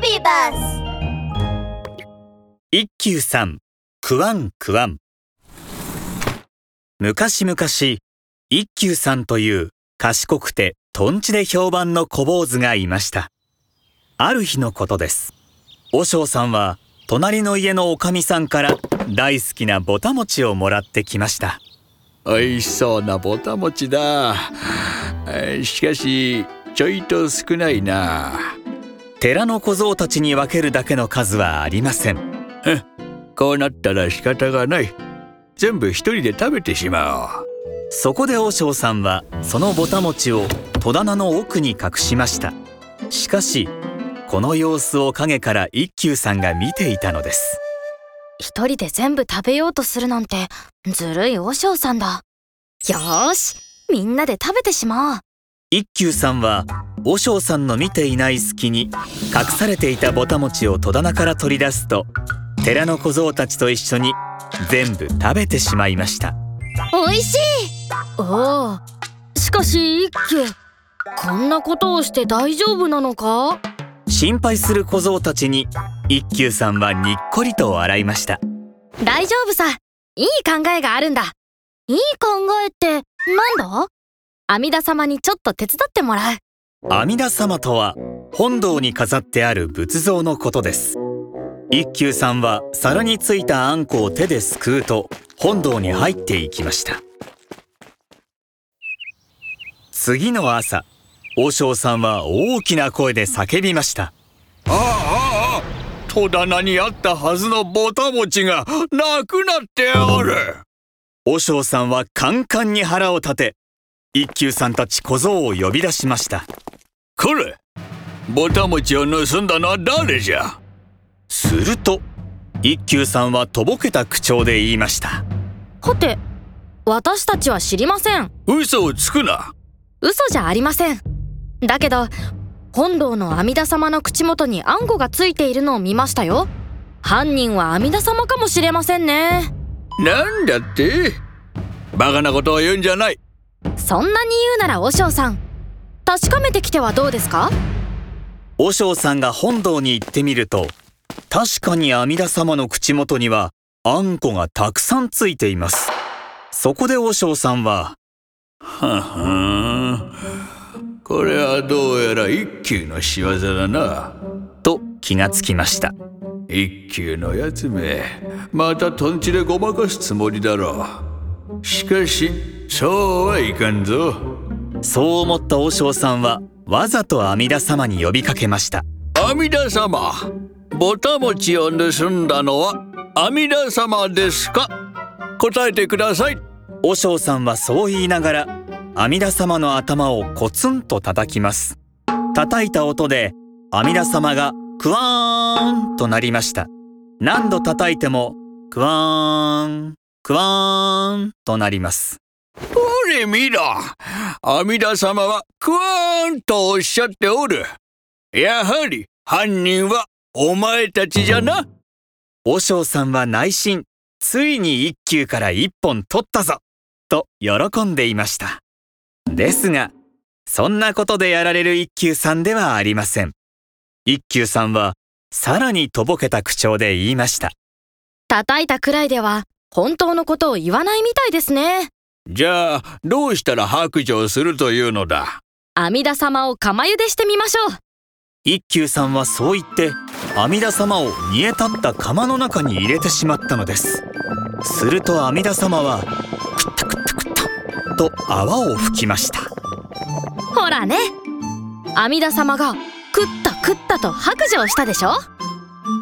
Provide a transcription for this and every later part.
ビバス一休さん、くわんくわん。昔々、一休さんという賢くてとんちで評判の小坊主がいました。ある日のことです。和尚さんは隣の家のおかみさんから大好きなぼたもちをもらってきました。おいしそうなぼたもちだえーしかしちょいと少ないな寺の小僧たちに分けるだけの数はありません。こうなったら仕方がない全部一人で食べてしまおうそこで和尚さんはそのぼたもちを戸棚の奥に隠しました。しかし、この様子を影から一休さんが見ていたのです。一人で全部食べようとするなんてずるい和尚さんだ。よーし、みんなで食べてしまおう。一休さんは和尚さんの見ていない隙に隠されていたぼたもちを戸棚から取り出すと寺の小僧たちと一緒に全部食べてしまいましたおいしいおお、しかし一休、こんなことをして大丈夫なのか？心配する小僧たちに一休さんはにっこりと笑いました大丈夫さ。いい考えがあるんだ。いい考えってなんだ？阿弥陀様にちょっと手伝ってもらう。阿弥陀様とは本堂に飾ってある仏像のことです。一休さんは皿についたあんこを手ですくうと本堂に入っていきました。次の朝和尚さんは大きな声で叫びました。ああああ戸棚にあったはずのぼたもちがなくなっておる。和尚さんはカンカンに腹を立て一休さんたち小僧を呼び出しましたこれぼたもちを盗んだのは誰じゃ？すると一休さんはとぼけた口調で言いましたはて、私たちは知りません。嘘をつくな嘘じゃありません。だけど、本堂の阿弥陀様の口元にあんこがついているのを見ましたよ。犯人は阿弥陀様かもしれませんね。なんだって？バカなことを言うんじゃないそんなに言うなら和尚さん、確かめてきてはどうですか？和尚さんが本堂に行ってみると確かに阿弥陀様の口元にはあんこがたくさんついています。そこで和尚さんはははこれはどうやら一休の仕業だな。と気がつきました。一休のやつめ。またとんちでごまかすつもりだろうしかしそうはいかんぞ。そう思った和尚さんはわざと阿弥陀様に呼びかけました。阿弥陀様ぼたもちを盗んだのは阿弥陀様ですか？答えてください。和尚さんはそう言いながら阿弥陀様の頭をコツンと叩きます。叩いた音で阿弥陀様がクワーンとなりました。何度叩いてもクワーンクワーンとなります。ほれ見ろ。阿弥陀様はクワーンとおっしゃっておる。やはり犯人はお前たちじゃな。和尚さんは内心ついに一休から一本取ったぞ。と喜んでいました。ですがそんなことでやられる一休さんではありません。一休さんはさらにとぼけた口調で言いました。叩いたくらいでは本当のことを言わないみたいですね。じゃあどうしたら白状するというのだ？阿弥陀様を釜茹でしてみましょう。一休さんはそう言って阿弥陀様を煮え立った釜の中に入れてしまったのですすると阿弥陀様はくったくったくったと泡を吹きましたほらね。阿弥陀様が食った食ったと白状したでしょ？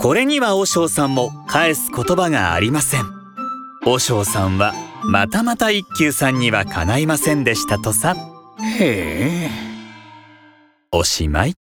これには和尚さんも返す言葉がありません和尚さんはまたまた一休さんにはかないませんでしたとさ。へえ。おしまい